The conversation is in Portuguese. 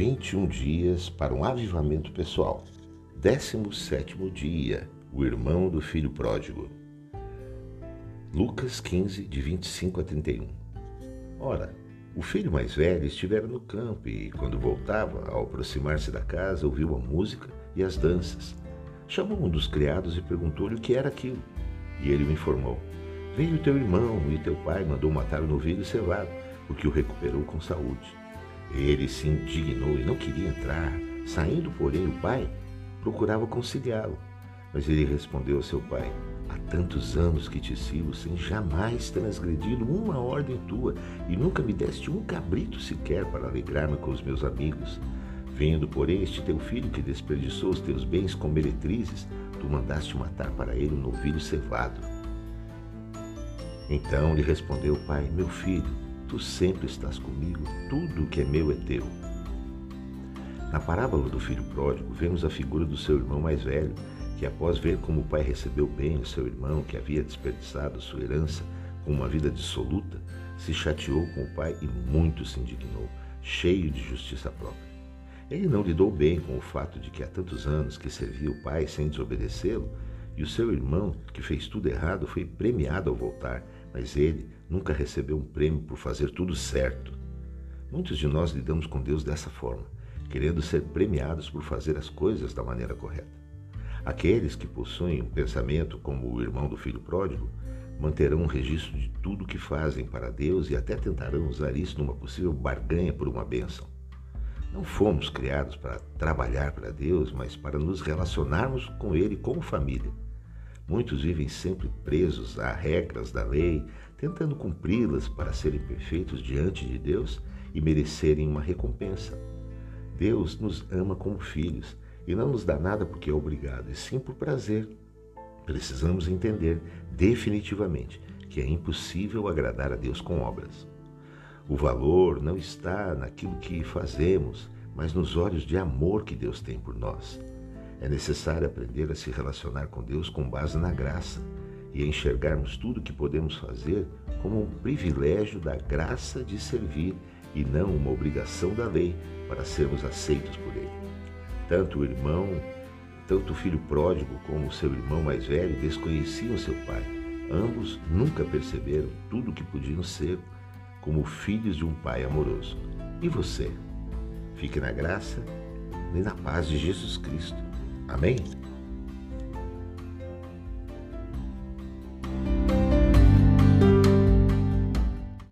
21 dias para um avivamento pessoal. 17 dia, o irmão do filho pródigo. Lucas 15, de 25 a 31. Ora, o filho mais velho estivera no campo e, quando voltava, ao aproximar-se da casa, ouviu a música e as danças. Chamou um dos criados e perguntou-lhe o que era aquilo. E ele o informou: Veio teu irmão e teu pai mandou matar o novilho cevado, porque o recuperou com saúde. Ele se indignou e não queria entrar. Saindo, porém, o pai procurava conciliá-lo. Mas ele respondeu ao seu pai: Há tantos anos que te sigo sem jamais transgredido uma ordem tua e nunca me deste um cabrito sequer para alegrar-me com os meus amigos. Vendo, porém, este teu filho que desperdiçou os teus bens com meretrizes, tu mandaste matar para ele um novilho cevado. Então lhe respondeu o pai: Meu filho, Tu sempre estás comigo, tudo que é meu é teu. Na parábola do filho pródigo, vemos a figura do seu irmão mais velho, que após ver como o pai recebeu bem o seu irmão, que havia desperdiçado sua herança com uma vida dissoluta, se chateou com o pai e muito se indignou, cheio de justiça própria. Ele não lidou bem com o fato de que há tantos anos que servia o pai sem desobedecê-lo, e o seu irmão, que fez tudo errado, foi premiado ao voltar, mas ele nunca recebeu um prêmio por fazer tudo certo. Muitos de nós lidamos com Deus dessa forma, querendo ser premiados por fazer as coisas da maneira correta. Aqueles que possuem um pensamento como o irmão do filho pródigo manterão um registro de tudo que fazem para Deus e até tentarão usar isso numa possível barganha por uma bênção. Não fomos criados para trabalhar para Deus, mas para nos relacionarmos com Ele como família. Muitos vivem sempre presos a regras da lei, tentando cumpri-las para serem perfeitos diante de Deus e merecerem uma recompensa. Deus nos ama como filhos e não nos dá nada porque é obrigado, e sim por prazer. Precisamos entender definitivamente que é impossível agradar a Deus com obras. O valor não está naquilo que fazemos, mas nos olhos de amor que Deus tem por nós. É necessário aprender a se relacionar com Deus com base na graça e enxergarmos tudo o que podemos fazer como um privilégio da graça de servir e não uma obrigação da lei para sermos aceitos por Ele. Tanto o irmão, tanto o filho pródigo como o seu irmão mais velho desconheciam seu pai. Ambos nunca perceberam tudo o que podiam ser como filhos de um pai amoroso. E você? Fique na graça e na paz de Jesus Cristo. Amém?